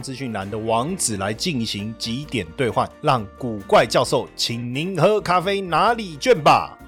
资讯栏的网址来进行几点兑换，让古怪教授请您喝咖啡拿礼券吧。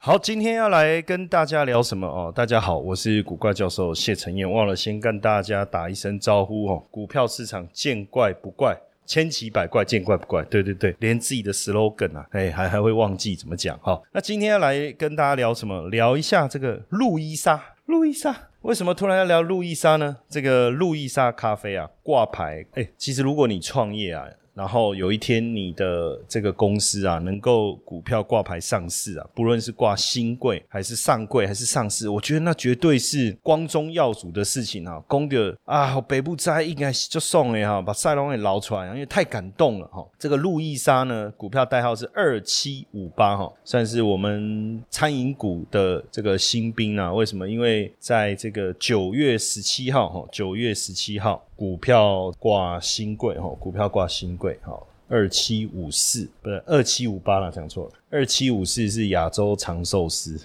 好，今天要来跟大家聊什么哦？大家好，我是古怪教授谢承彦，忘了先跟大家打一声招呼哦。股票市场见怪不怪。千奇百怪，见怪不怪。对对对，连自己的 slogan 啊，哎，还还会忘记怎么讲哈。那今天要来跟大家聊什么？聊一下这个路易莎。路易莎为什么突然要聊路易莎呢？这个路易莎咖啡啊，挂牌。哎，其实如果你创业啊。然后有一天，你的这个公司啊，能够股票挂牌上市啊，不论是挂新贵还是上柜还是上市，我觉得那绝对是光宗耀祖的事情啊！公的啊，北部斋应该就送了哈，把赛龙也捞出来，因为太感动了哈。这个路易莎呢，股票代号是二七五八哈，算是我们餐饮股的这个新兵啊。为什么？因为在这个九月十七号哈，九月十七号。股票挂新贵哈，股票挂新贵哈，二七五四不是二七五八了，讲错了，二七五四是亚洲长寿司。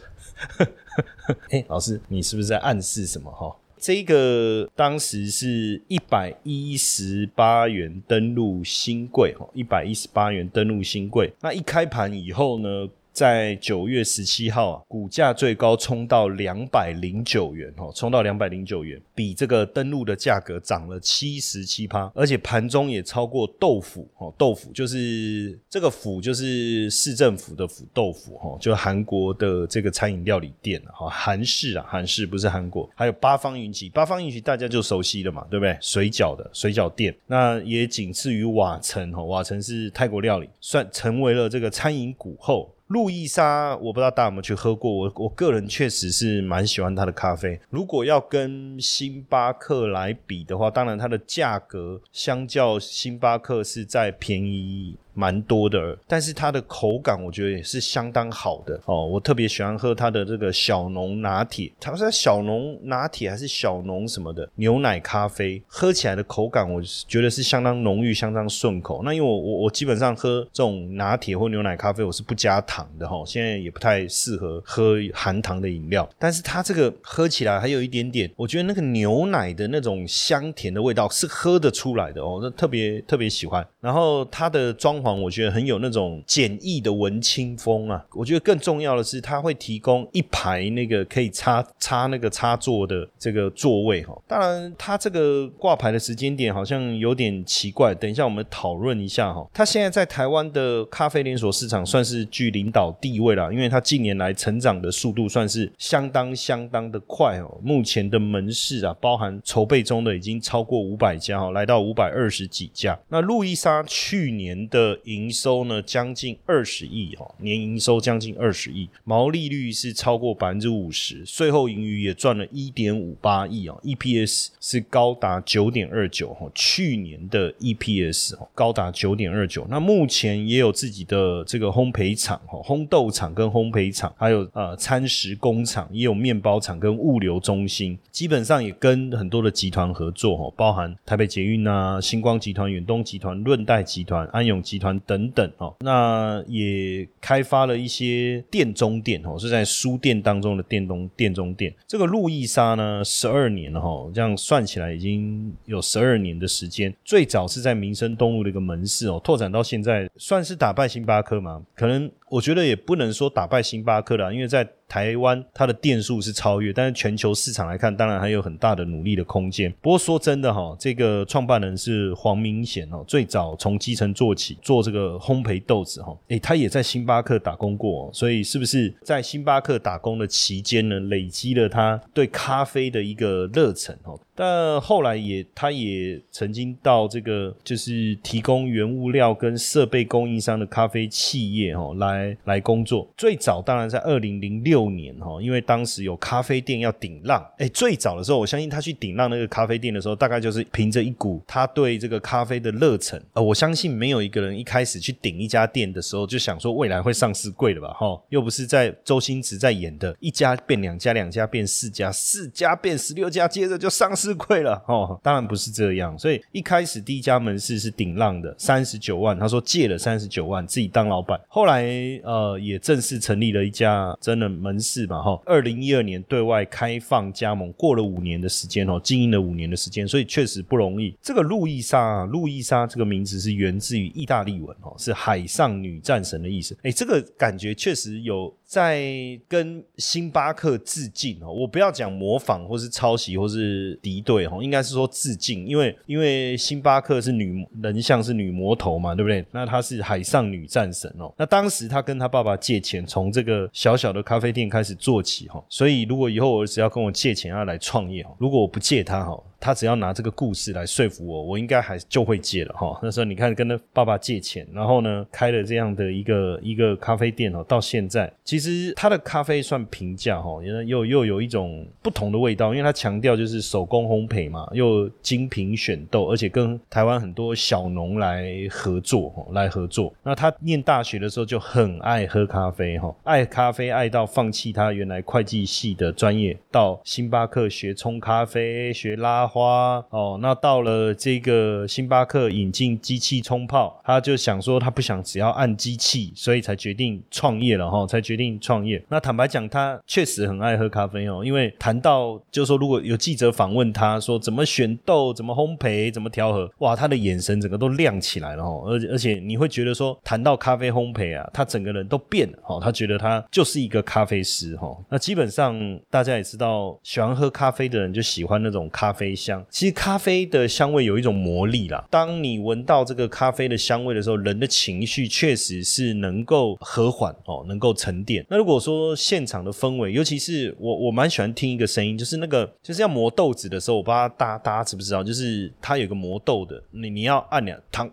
哎，老师，你是不是在暗示什么哈？这个当时是一百一十八元登陆新贵哈，一百一十八元登陆新贵，那一开盘以后呢？在九月十七号啊，股价最高冲到两百零九元哦，冲到两百零九元，比这个登录的价格涨了七十七趴，而且盘中也超过豆腐哦，豆腐就是这个府就是市政府的府豆腐哈，就韩国的这个餐饮料理店哈，韩式啊，韩式不是韩国，还有八方云集，八方云集大家就熟悉了嘛，对不对？水饺的水饺店，那也仅次于瓦城哈，瓦城是泰国料理，算成为了这个餐饮股后。路易莎，我不知道大家有没有去喝过，我我个人确实是蛮喜欢它的咖啡。如果要跟星巴克来比的话，当然它的价格相较星巴克是在便宜。蛮多的，但是它的口感我觉得也是相当好的哦。我特别喜欢喝它的这个小浓拿铁，它是小浓拿铁还是小浓什么的牛奶咖啡，喝起来的口感我觉得是相当浓郁、相当顺口。那因为我我我基本上喝这种拿铁或牛奶咖啡，我是不加糖的哈。现在也不太适合喝含糖的饮料，但是它这个喝起来还有一点点，我觉得那个牛奶的那种香甜的味道是喝得出来的哦，那特别特别喜欢。然后它的装我觉得很有那种简易的文青风啊！我觉得更重要的是，它会提供一排那个可以插插那个插座的这个座位哈。当然，它这个挂牌的时间点好像有点奇怪，等一下我们讨论一下哈。它现在在台湾的咖啡连锁市场算是居领导地位了，因为它近年来成长的速度算是相当相当的快哦。目前的门市啊，包含筹备中的已经超过五百家哦，来到五百二十几家。那路易莎去年的。营收呢将近二十亿哈，年营收将近二十亿，毛利率是超过百分之五十，税后盈余也赚了一点五八亿啊，EPS 是高达九点二九哈，去年的 EPS 高达九点二九，那目前也有自己的这个烘焙厂哈，烘豆厂跟烘焙厂，还有呃餐食工厂，也有面包厂跟物流中心，基本上也跟很多的集团合作哈，包含台北捷运啊、星光集团、远东集团、润泰集团、安永集团。团等等哦，那也开发了一些店中店哦，是在书店当中的店中店中店。这个路易莎呢，十二年了哈，这样算起来已经有十二年的时间。最早是在民生东路的一个门市哦，拓展到现在，算是打败星巴克吗？可能我觉得也不能说打败星巴克了，因为在台湾它的店数是超越，但是全球市场来看，当然还有很大的努力的空间。不过说真的哈，这个创办人是黄明贤哦，最早从基层做起做这个烘焙豆子哈，诶，他也在星巴克打工过，所以是不是在星巴克打工的期间呢，累积了他对咖啡的一个热忱哦？但后来也，他也曾经到这个就是提供原物料跟设备供应商的咖啡企业哦，来来来工作。最早当然在二零零六年哈，因为当时有咖啡店要顶浪，哎，最早的时候，我相信他去顶浪那个咖啡店的时候，大概就是凭着一股他对这个咖啡的热忱。呃，我相信没有一个人一开始去顶一家店的时候就想说未来会上市贵的吧？哈，又不是在周星驰在演的，一家变两家，两家变四家，四家变十六家，接着就上市贵了。哦，当然不是这样，所以一开始第一家门市是顶浪的，三十九万，他说借了三十九万自己当老板，后来呃也正式成立了一家真的门市吧，哈，二零一二年对外开放加盟，过了五年的时间哦，经营了五年的时间，所以确实不容易。这个路易莎，啊路易莎这个名字是源自于意大利文哦，是海上女战神的意思，哎，这个感觉确实有。在跟星巴克致敬哦，我不要讲模仿或是抄袭或是敌对哦，应该是说致敬，因为因为星巴克是女人像是女魔头嘛，对不对？那她是海上女战神哦。那当时她跟她爸爸借钱，从这个小小的咖啡店开始做起哈。所以如果以后我儿子要跟我借钱要来创业哦，如果我不借他哈。他只要拿这个故事来说服我，我应该还就会借了哈。那时候你看，跟他爸爸借钱，然后呢开了这样的一个一个咖啡店哦，到现在其实他的咖啡算平价哈，又又又有一种不同的味道，因为他强调就是手工烘焙嘛，又精品选豆，而且跟台湾很多小农来合作哈，来合作。那他念大学的时候就很爱喝咖啡哈，爱咖啡爱到放弃他原来会计系的专业，到星巴克学冲咖啡，学拉。花哦，那到了这个星巴克引进机器冲泡，他就想说他不想只要按机器，所以才决定创业了哈，才决定创业。那坦白讲，他确实很爱喝咖啡哦，因为谈到就是说，如果有记者访问他说怎么选豆、怎么烘焙、怎么调和，哇，他的眼神整个都亮起来了哦，而而且你会觉得说，谈到咖啡烘焙啊，他整个人都变了哦，他觉得他就是一个咖啡师哈。那基本上大家也知道，喜欢喝咖啡的人就喜欢那种咖啡。香，其实咖啡的香味有一种魔力啦。当你闻到这个咖啡的香味的时候，人的情绪确实是能够和缓哦，能够沉淀。那如果说现场的氛围，尤其是我，我蛮喜欢听一个声音，就是那个就是要磨豆子的时候，我不知道大家大家知不知道，就是它有个磨豆的，你你要按两汤，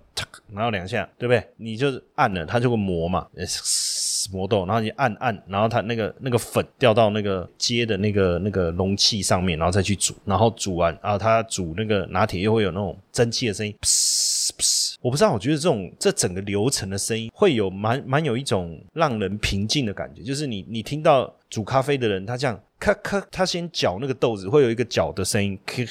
然后两下，对不对？你就是按了，它就会磨嘛。魔豆，然后你按按，然后它那个那个粉掉到那个接的那个那个容器上面，然后再去煮，然后煮完啊，它煮那个拿铁又会有那种蒸汽的声音，我不知道，我觉得这种这整个流程的声音会有蛮蛮有一种让人平静的感觉，就是你你听到煮咖啡的人他这样咔咔，他先搅那个豆子，会有一个搅的声音，咔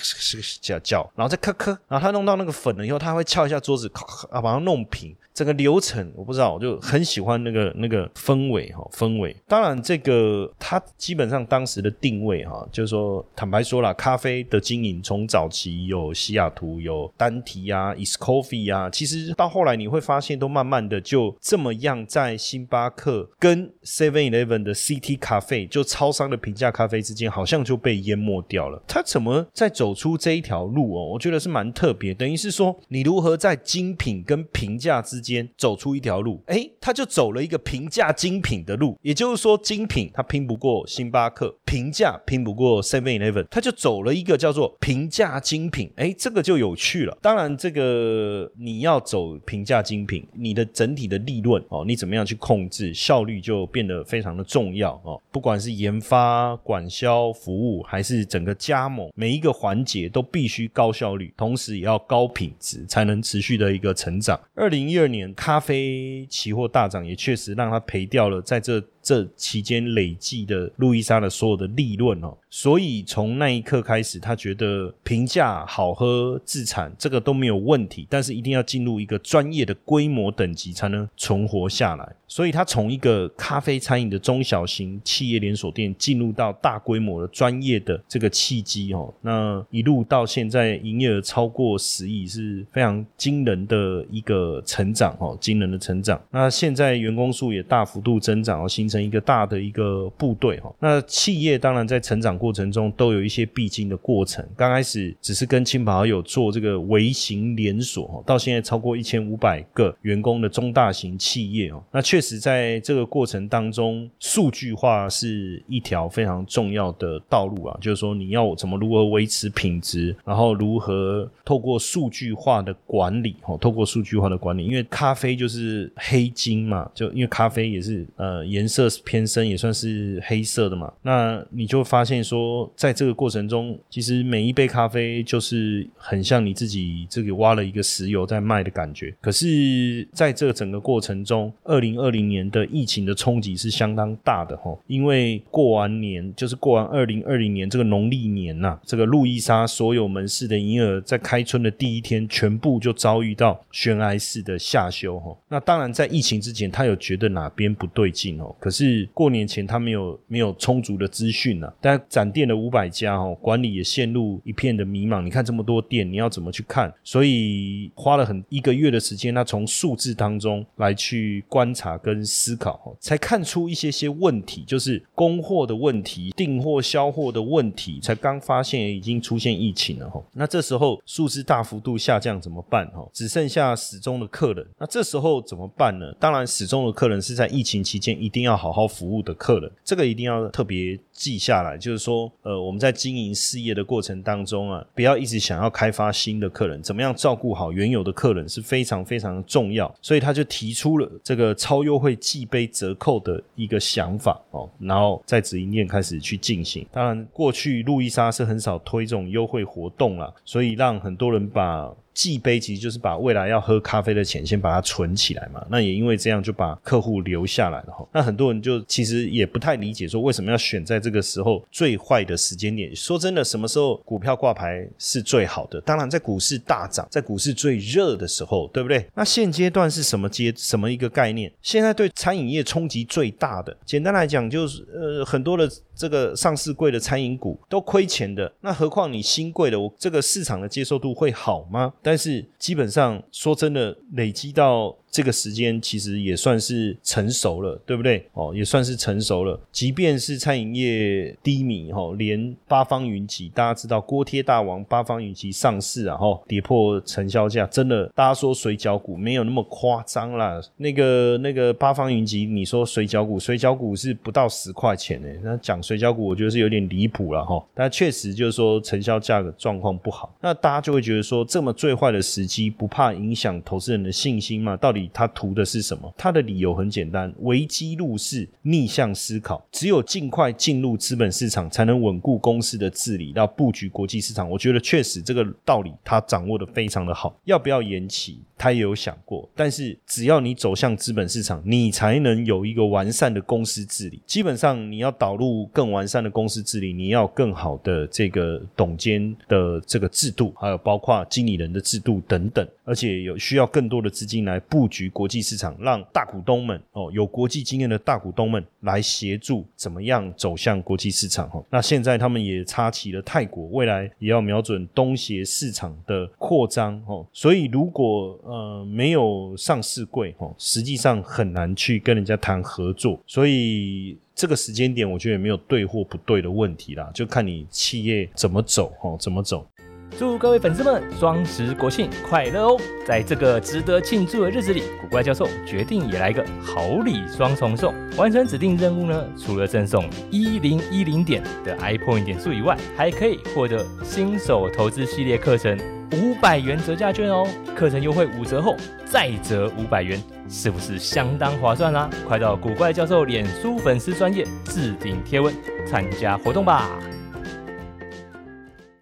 搅搅，然后再咔咔，然后他弄到那个粉了以后，他会敲一下桌子，咔啊把它弄平。整个流程我不知道，我就很喜欢那个那个氛围哈，氛围。当然，这个他基本上当时的定位哈，就是说坦白说了，咖啡的经营从早期有西雅图、有丹提啊、East Coffee 啊，其实到后来你会发现，都慢慢的就这么样，在星巴克跟 Seven Eleven 的 CT 咖啡，就超商的平价咖啡之间，好像就被淹没掉了。他怎么在走出这一条路哦？我觉得是蛮特别，等于是说，你如何在精品跟平价之间。走出一条路，哎，他就走了一个平价精品的路，也就是说，精品他拼不过星巴克，平价拼不过 Seven Eleven，他就走了一个叫做平价精品，哎，这个就有趣了。当然，这个你要走平价精品，你的整体的利润哦，你怎么样去控制效率就变得非常的重要哦。不不管是研发、管销、服务，还是整个加盟，每一个环节都必须高效率，同时也要高品质，才能持续的一个成长。二零一二年。咖啡期货大涨，也确实让他赔掉了在这。这期间累计的路易莎的所有的利润哦，所以从那一刻开始，他觉得平价好喝自产这个都没有问题，但是一定要进入一个专业的规模等级才能存活下来。所以他从一个咖啡餐饮的中小型企业连锁店进入到大规模的专业的这个契机哦，那一路到现在营业额超过十亿是非常惊人的一个成长哦，惊人的成长。那现在员工数也大幅度增长哦，形成。一个大的一个部队哈。那企业当然在成长过程中都有一些必经的过程，刚开始只是跟亲朋好友做这个微型连锁，到现在超过一千五百个员工的中大型企业哦。那确实在这个过程当中，数据化是一条非常重要的道路啊，就是说你要怎么如何维持品质，然后如何透过数据化的管理哦，透过数据化的管理，因为咖啡就是黑金嘛，就因为咖啡也是呃颜色色偏深，也算是黑色的嘛。那你就发现说，在这个过程中，其实每一杯咖啡就是很像你自己这个挖了一个石油在卖的感觉。可是，在这整个过程中，二零二零年的疫情的冲击是相当大的哈，因为过完年就是过完二零二零年这个农历年呐，这个路易莎所有门市的营业额在开春的第一天全部就遭遇到悬崖式的下修哈。那当然，在疫情之前，他有觉得哪边不对劲哦。可是过年前，他没有没有充足的资讯啊。但展店的五百家哦，管理也陷入一片的迷茫。你看这么多店，你要怎么去看？所以花了很一个月的时间，他从数字当中来去观察跟思考，才看出一些些问题，就是供货的问题、订货销货的问题。才刚发现已经出现疫情了哈。那这时候数字大幅度下降怎么办哈？只剩下始终的客人。那这时候怎么办呢？当然，始终的客人是在疫情期间一定要好好服务的客人，这个一定要特别记下来。就是说，呃，我们在经营事业的过程当中啊，不要一直想要开发新的客人，怎么样照顾好原有的客人是非常非常重要。所以他就提出了这个超优惠寄杯折扣的一个想法哦，然后在直营店开始去进行。当然，过去路易莎是很少推这种优惠活动了，所以让很多人把。寄杯其实就是把未来要喝咖啡的钱先把它存起来嘛，那也因为这样就把客户留下来了哈。那很多人就其实也不太理解说为什么要选在这个时候最坏的时间点。说真的，什么时候股票挂牌是最好的？当然在股市大涨、在股市最热的时候，对不对？那现阶段是什么阶什么一个概念？现在对餐饮业冲击最大的，简单来讲就是呃很多的这个上市贵的餐饮股都亏钱的，那何况你新贵的，我这个市场的接受度会好吗？但是基本上说真的，累积到。这个时间其实也算是成熟了，对不对？哦，也算是成熟了。即便是餐饮业低迷，哈，连八方云集，大家知道锅贴大王八方云集上市啊，哈，跌破成交价，真的，大家说水饺股没有那么夸张啦。那个那个八方云集，你说水饺股，水饺股是不到十块钱诶，那讲水饺股，我觉得是有点离谱了哈。但确实就是说成交价的状况不好，那大家就会觉得说，这么最坏的时机，不怕影响投资人的信心吗？到底？他图的是什么？他的理由很简单：危机入市，逆向思考。只有尽快进入资本市场，才能稳固公司的治理，到布局国际市场。我觉得确实这个道理他掌握的非常的好。要不要延期？他也有想过。但是只要你走向资本市场，你才能有一个完善的公司治理。基本上你要导入更完善的公司治理，你要更好的这个董监的这个制度，还有包括经理人的制度等等。而且有需要更多的资金来布局国际市场，让大股东们哦，有国际经验的大股东们来协助，怎么样走向国际市场？哈，那现在他们也插起了泰国，未来也要瞄准东协市场的扩张。哦，所以如果呃没有上市柜，哦，实际上很难去跟人家谈合作。所以这个时间点，我觉得也没有对或不对的问题啦，就看你企业怎么走，哦，怎么走。祝各位粉丝们双十国庆快乐哦！在这个值得庆祝的日子里，古怪教授决定也来个好礼双重送。完成指定任务呢，除了赠送一零一零点的 iPoint 点数以外，还可以获得新手投资系列课程五百元折价券哦！课程优惠五折后再折五百元，是不是相当划算啦？快到古怪教授脸书粉丝专业置顶贴文参加活动吧！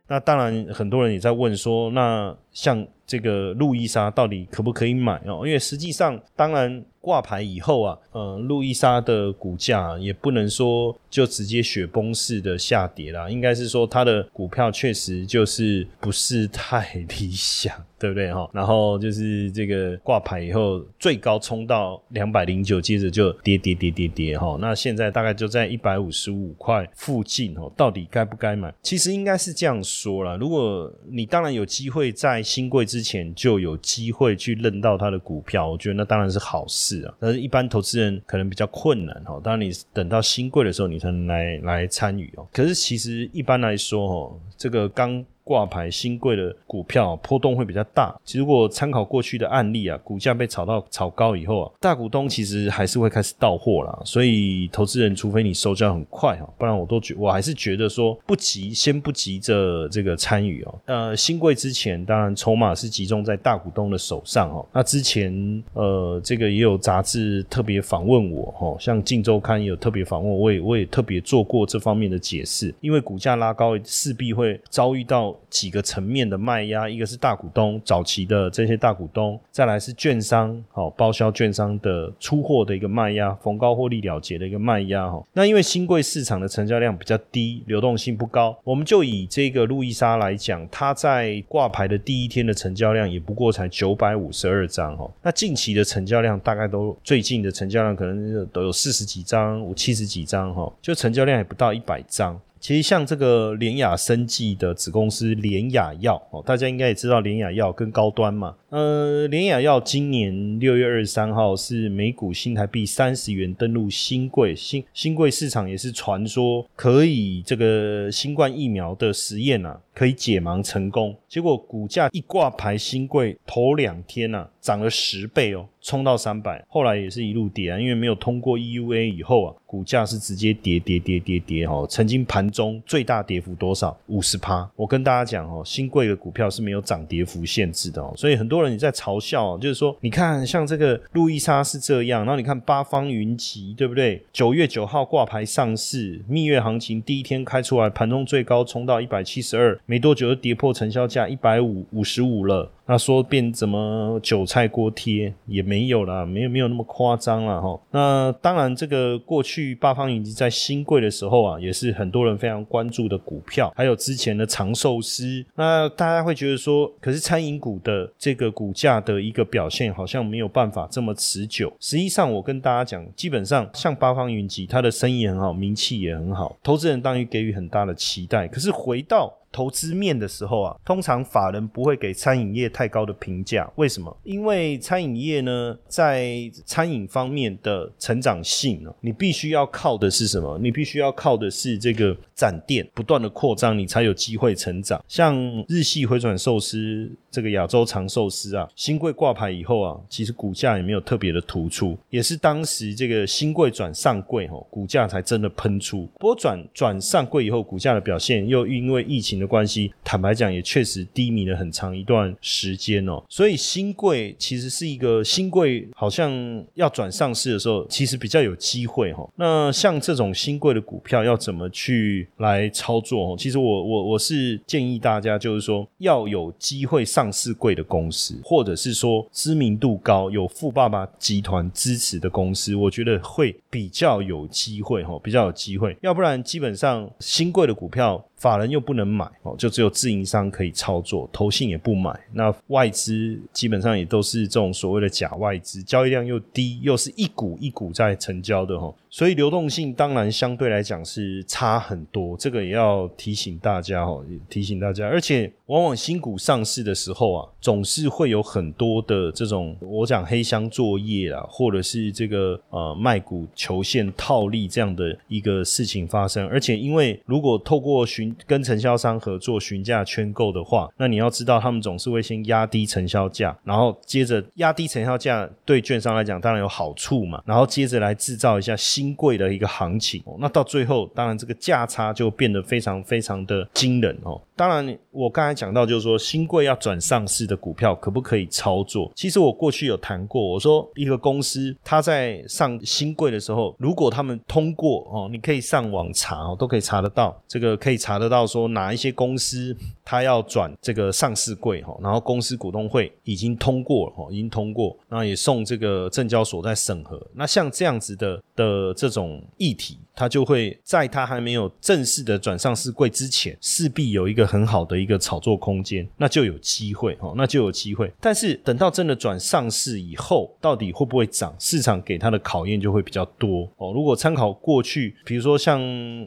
那当然，很多人也在问说，那像这个路易莎到底可不可以买哦？因为实际上，当然。挂牌以后啊，呃，路易莎的股价也不能说就直接雪崩式的下跌啦，应该是说它的股票确实就是不是太理想，对不对哈？然后就是这个挂牌以后最高冲到两百零九，接着就跌跌跌跌跌哈。那现在大概就在一百五十五块附近哦，到底该不该买？其实应该是这样说了，如果你当然有机会在新贵之前就有机会去认到它的股票，我觉得那当然是好事但是，一般投资人可能比较困难哈。当，你等到新贵的时候，你才能来来参与哦。可是，其实一般来说哦，这个刚。挂牌新贵的股票波动会比较大。如果参考过去的案例啊，股价被炒到炒高以后啊，大股东其实还是会开始到货啦。所以投资人除非你收交很快哈，不然我都觉我还是觉得说不急，先不急着这个参与哦。呃，新贵之前当然筹码是集中在大股东的手上哦。那之前呃，这个也有杂志特别访问我哈，像《镜周刊》也有特别访问，我也我也特别做过这方面的解释。因为股价拉高，势必会遭遇到。几个层面的卖压，一个是大股东早期的这些大股东，再来是券商，好包销券商的出货的一个卖压，逢高获利了结的一个卖压哈。那因为新贵市场的成交量比较低，流动性不高，我们就以这个路易莎来讲，它在挂牌的第一天的成交量也不过才九百五十二张哈。那近期的成交量大概都最近的成交量可能都有四十几张、五七十几张哈，就成交量也不到一百张。其实像这个联雅生技的子公司联雅药哦，大家应该也知道联雅药跟高端嘛。呃，联雅药今年六月二十三号是每股新台币三十元登陆新贵，新新贵市场也是传说可以这个新冠疫苗的实验啊，可以解盲成功。结果股价一挂牌新贵头两天呐，涨了十倍哦。冲到三百，后来也是一路跌啊，因为没有通过 EUA 以后啊，股价是直接跌跌跌跌跌哦。曾经盘中最大跌幅多少？五十趴。我跟大家讲哦，新贵的股票是没有涨跌幅限制的哦，所以很多人你在嘲笑，就是说，你看像这个路易莎是这样，然后你看八方云集，对不对？九月九号挂牌上市，蜜月行情第一天开出来，盘中最高冲到一百七十二，没多久就跌破成交价一百五五十五了。那说变怎么韭菜锅贴也没有啦，没有没有那么夸张了哈。那当然，这个过去八方云集在新贵的时候啊，也是很多人非常关注的股票。还有之前的长寿司，那大家会觉得说，可是餐饮股的这个股价的一个表现好像没有办法这么持久。实际上，我跟大家讲，基本上像八方云集，它的生意很好，名气也很好，投资人当然给予很大的期待。可是回到投资面的时候啊，通常法人不会给餐饮业太高的评价。为什么？因为餐饮业呢，在餐饮方面的成长性呢，你必须要靠的是什么？你必须要靠的是这个展店不断的扩张，你才有机会成长。像日系回转寿司。这个亚洲长寿司啊，新贵挂牌以后啊，其实股价也没有特别的突出，也是当时这个新贵转上柜吼，股价才真的喷出。不过转转上柜以后，股价的表现又因为疫情的关系，坦白讲也确实低迷了很长一段时间哦。所以新贵其实是一个新贵，好像要转上市的时候，其实比较有机会哈。那像这种新贵的股票要怎么去来操作？其实我我我是建议大家，就是说要有机会上。市贵的公司，或者是说知名度高、有富爸爸集团支持的公司，我觉得会比较有机会哈，比较有机会。要不然，基本上新贵的股票。法人又不能买哦，就只有自营商可以操作，投信也不买。那外资基本上也都是这种所谓的假外资，交易量又低，又是一股一股在成交的哈，所以流动性当然相对来讲是差很多。这个也要提醒大家哦，提醒大家。而且往往新股上市的时候啊，总是会有很多的这种我讲黑箱作业啊，或者是这个呃卖股求现套利这样的一个事情发生。而且因为如果透过询跟承销商合作询价圈购的话，那你要知道，他们总是会先压低承销价，然后接着压低承销价，对券商来讲当然有好处嘛，然后接着来制造一下新新贵的一个行情，那到最后，当然这个价差就变得非常非常的惊人哦。当然，我刚才讲到就是说，新贵要转上市的股票可不可以操作？其实我过去有谈过，我说一个公司它在上新贵的时候，如果他们通过哦，你可以上网查哦，都可以查得到，这个可以查得到说哪一些公司他要转这个上市柜哈，然后公司股东会已经通过了哈，已经通过，那也送这个证交所在审核。那像这样子的的这种议题。它就会在它还没有正式的转上市柜之前，势必有一个很好的一个炒作空间，那就有机会哦，那就有机会。但是等到真的转上市以后，到底会不会涨？市场给它的考验就会比较多哦。如果参考过去，比如说像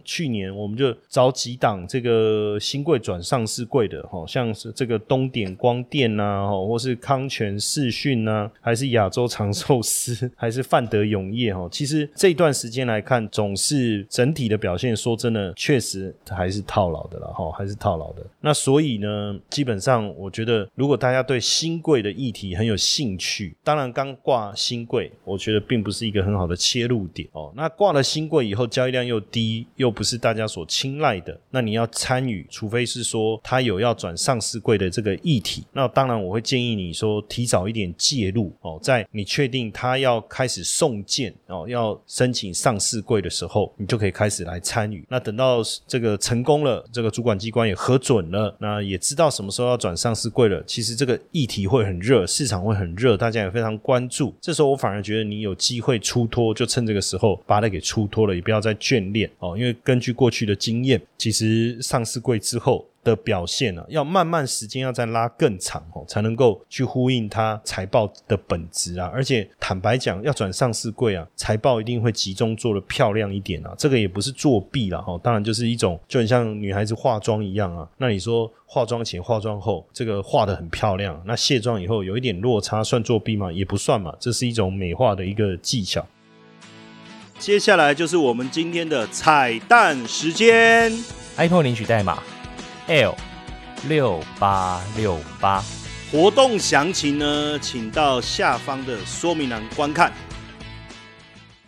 去年，我们就找几档这个新贵转上市柜的哦，像是这个东点光电呐，或是康泉视讯呐，还是亚洲长寿司，还是范德永业哈。其实这段时间来看，总是是整体的表现，说真的，确实还是套牢的了哈，还是套牢的。那所以呢，基本上我觉得，如果大家对新贵的议题很有兴趣，当然刚挂新贵，我觉得并不是一个很好的切入点哦。那挂了新贵以后，交易量又低，又不是大家所青睐的，那你要参与，除非是说他有要转上市贵的这个议题，那当然我会建议你说提早一点介入哦，在你确定他要开始送件哦，要申请上市柜的时候，你就可以开始来参与。那等到这个成功了，这个主管机关也核准了，那也知道什么时候要转上市柜了。其实这个议题会很热，市场会很热，大家也非常关注。这时候我反而觉得你有机会出脱，就趁这个时候把它给出脱了，也不要再眷恋哦。因为根据过去的经验，其实上市柜之后。的表现啊，要慢慢时间要再拉更长哦，才能够去呼应它财报的本质啊。而且坦白讲，要转上市柜啊，财报一定会集中做的漂亮一点啊。这个也不是作弊了哈，当然就是一种就很像女孩子化妆一样啊。那你说化妆前、化妆后，这个化的很漂亮，那卸妆以后有一点落差，算作弊吗？也不算嘛，这是一种美化的一个技巧。接下来就是我们今天的彩蛋时间，iPhone 领取代码。L 六八六八，活动详情呢，请到下方的说明栏观看。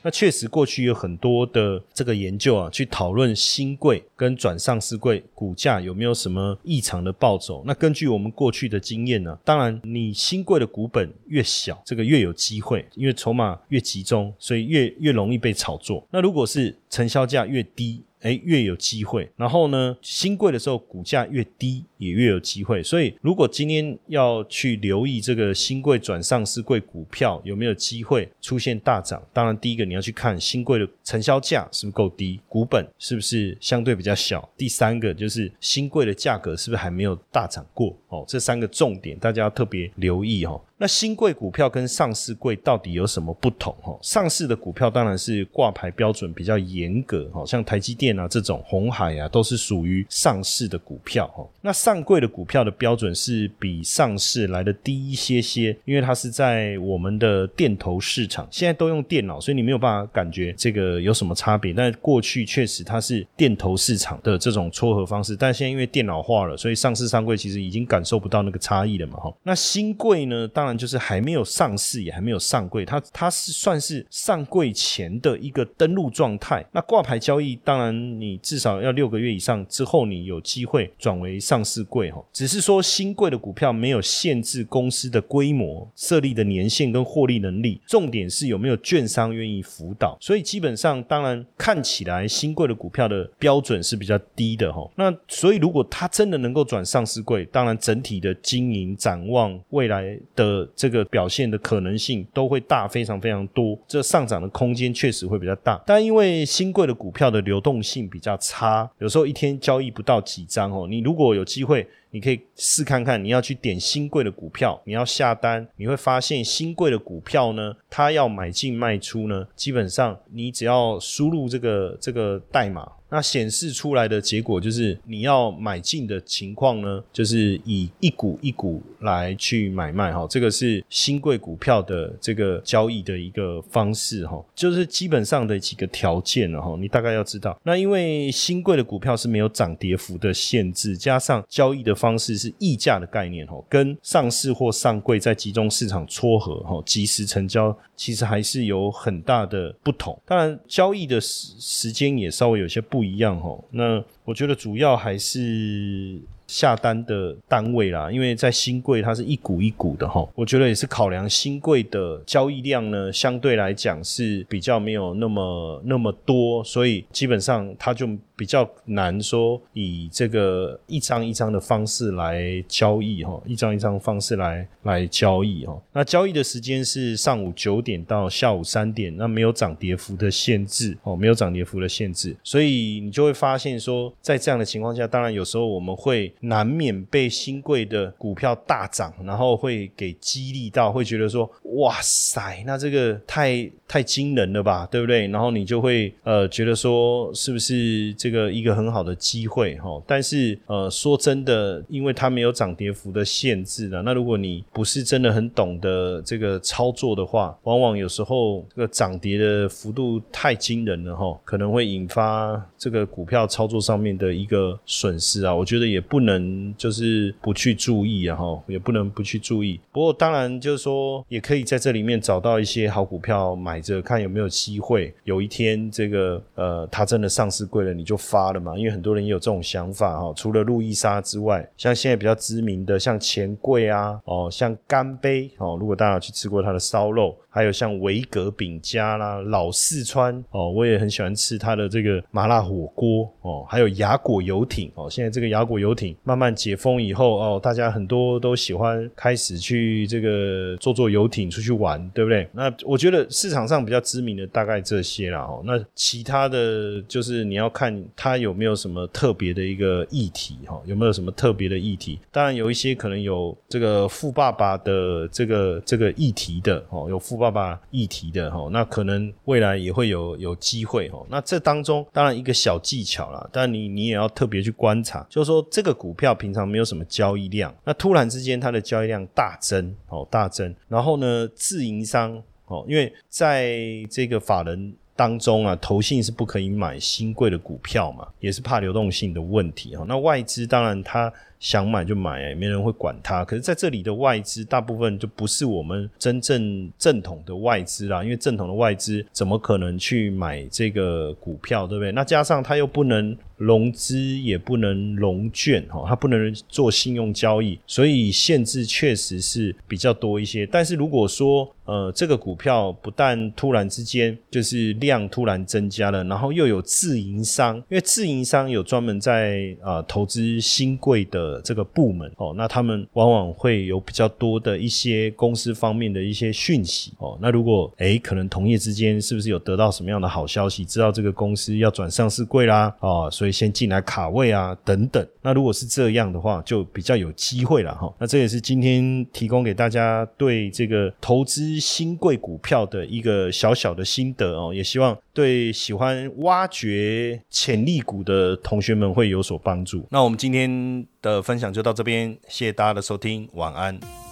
那确实，过去有很多的这个研究啊，去讨论新贵跟转上市贵股价有没有什么异常的暴走。那根据我们过去的经验呢，当然你新贵的股本越小，这个越有机会，因为筹码越集中，所以越越容易被炒作。那如果是成交价越低，哎，越有机会。然后呢，新贵的时候股价越低，也越有机会。所以，如果今天要去留意这个新贵转上市贵股票有没有机会出现大涨，当然第一个你要去看新贵的成交价是不是够低，股本是不是相对比较小。第三个就是新贵的价格是不是还没有大涨过。哦，这三个重点大家要特别留意哦。那新贵股票跟上市贵到底有什么不同？哈，上市的股票当然是挂牌标准比较严格，哈，像台积电啊这种、红海啊都是属于上市的股票，哈。那上柜的股票的标准是比上市来的低一些些，因为它是在我们的电投市场，现在都用电脑，所以你没有办法感觉这个有什么差别。但过去确实它是电投市场的这种撮合方式，但现在因为电脑化了，所以上市上柜其实已经感受不到那个差异了嘛，哈。那新贵呢，当然。就是还没有上市，也还没有上柜，它它是算是上柜前的一个登录状态。那挂牌交易，当然你至少要六个月以上之后，你有机会转为上市柜哈。只是说新贵的股票没有限制公司的规模、设立的年限跟获利能力，重点是有没有券商愿意辅导。所以基本上，当然看起来新贵的股票的标准是比较低的哈。那所以如果它真的能够转上市柜，当然整体的经营展望未来的。这个表现的可能性都会大非常非常多，这上涨的空间确实会比较大。但因为新贵的股票的流动性比较差，有时候一天交易不到几张哦。你如果有机会，你可以试看看，你要去点新贵的股票，你要下单，你会发现新贵的股票呢，它要买进卖出呢，基本上你只要输入这个这个代码。那显示出来的结果就是，你要买进的情况呢，就是以一股一股来去买卖哈，这个是新贵股票的这个交易的一个方式哈，就是基本上的几个条件了哈，你大概要知道。那因为新贵的股票是没有涨跌幅的限制，加上交易的方式是溢价的概念哦，跟上市或上柜在集中市场撮合哈，即时成交。其实还是有很大的不同，当然交易的时时间也稍微有些不一样哈。那我觉得主要还是下单的单位啦，因为在新贵它是一股一股的哈，我觉得也是考量新贵的交易量呢，相对来讲是比较没有那么那么多，所以基本上它就比较难说以这个一张一张的方式来交易哈，一张一张方式来来交易哈。那交易的时间是上午九点到下午三点，那没有涨跌幅的限制哦，没有涨跌幅的限制，所以你就会发现说，在这样的情况下，当然有时候我们会。难免被新贵的股票大涨，然后会给激励到，会觉得说：“哇塞，那这个太太惊人了吧，对不对？”然后你就会呃觉得说，是不是这个一个很好的机会哈？但是呃说真的，因为它没有涨跌幅的限制了，那如果你不是真的很懂得这个操作的话，往往有时候这个涨跌的幅度太惊人了哈，可能会引发这个股票操作上面的一个损失啊。我觉得也不能。能就是不去注意啊，哈，也不能不去注意。不过当然就是说，也可以在这里面找到一些好股票买着，看有没有机会。有一天这个呃，它真的上市贵了，你就发了嘛。因为很多人也有这种想法哈。除了路易莎之外，像现在比较知名的，像钱柜啊，哦，像干杯哦。如果大家去吃过它的烧肉。还有像维格饼家啦，老四川哦，我也很喜欢吃它的这个麻辣火锅哦。还有雅果游艇哦，现在这个雅果游艇慢慢解封以后哦，大家很多都喜欢开始去这个坐坐游艇出去玩，对不对？那我觉得市场上比较知名的大概这些啦哦。那其他的就是你要看它有没有什么特别的一个议题哈，有没有什么特别的议题？当然有一些可能有这个富爸爸的这个这个议题的哦，有富。爸爸议题的哈，那可能未来也会有有机会哈。那这当中当然一个小技巧啦，但你你也要特别去观察，就是说这个股票平常没有什么交易量，那突然之间它的交易量大增哦，大增，然后呢自营商哦，因为在这个法人当中啊，投信是不可以买新贵的股票嘛，也是怕流动性的问题哈。那外资当然它。想买就买，没人会管它。可是在这里的外资大部分就不是我们真正正统的外资啦，因为正统的外资怎么可能去买这个股票，对不对？那加上它又不能融资，也不能融券，哈，它不能做信用交易，所以限制确实是比较多一些。但是如果说呃这个股票不但突然之间就是量突然增加了，然后又有自营商，因为自营商有专门在啊投资新贵的。这个部门哦，那他们往往会有比较多的一些公司方面的一些讯息哦。那如果诶，可能同业之间是不是有得到什么样的好消息，知道这个公司要转上市柜啦啊，所以先进来卡位啊等等。那如果是这样的话，就比较有机会了哈。那这也是今天提供给大家对这个投资新贵股票的一个小小的心得哦，也希望对喜欢挖掘潜力股的同学们会有所帮助。那我们今天的。分享就到这边，谢谢大家的收听，晚安。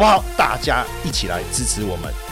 好不好？大家一起来支持我们。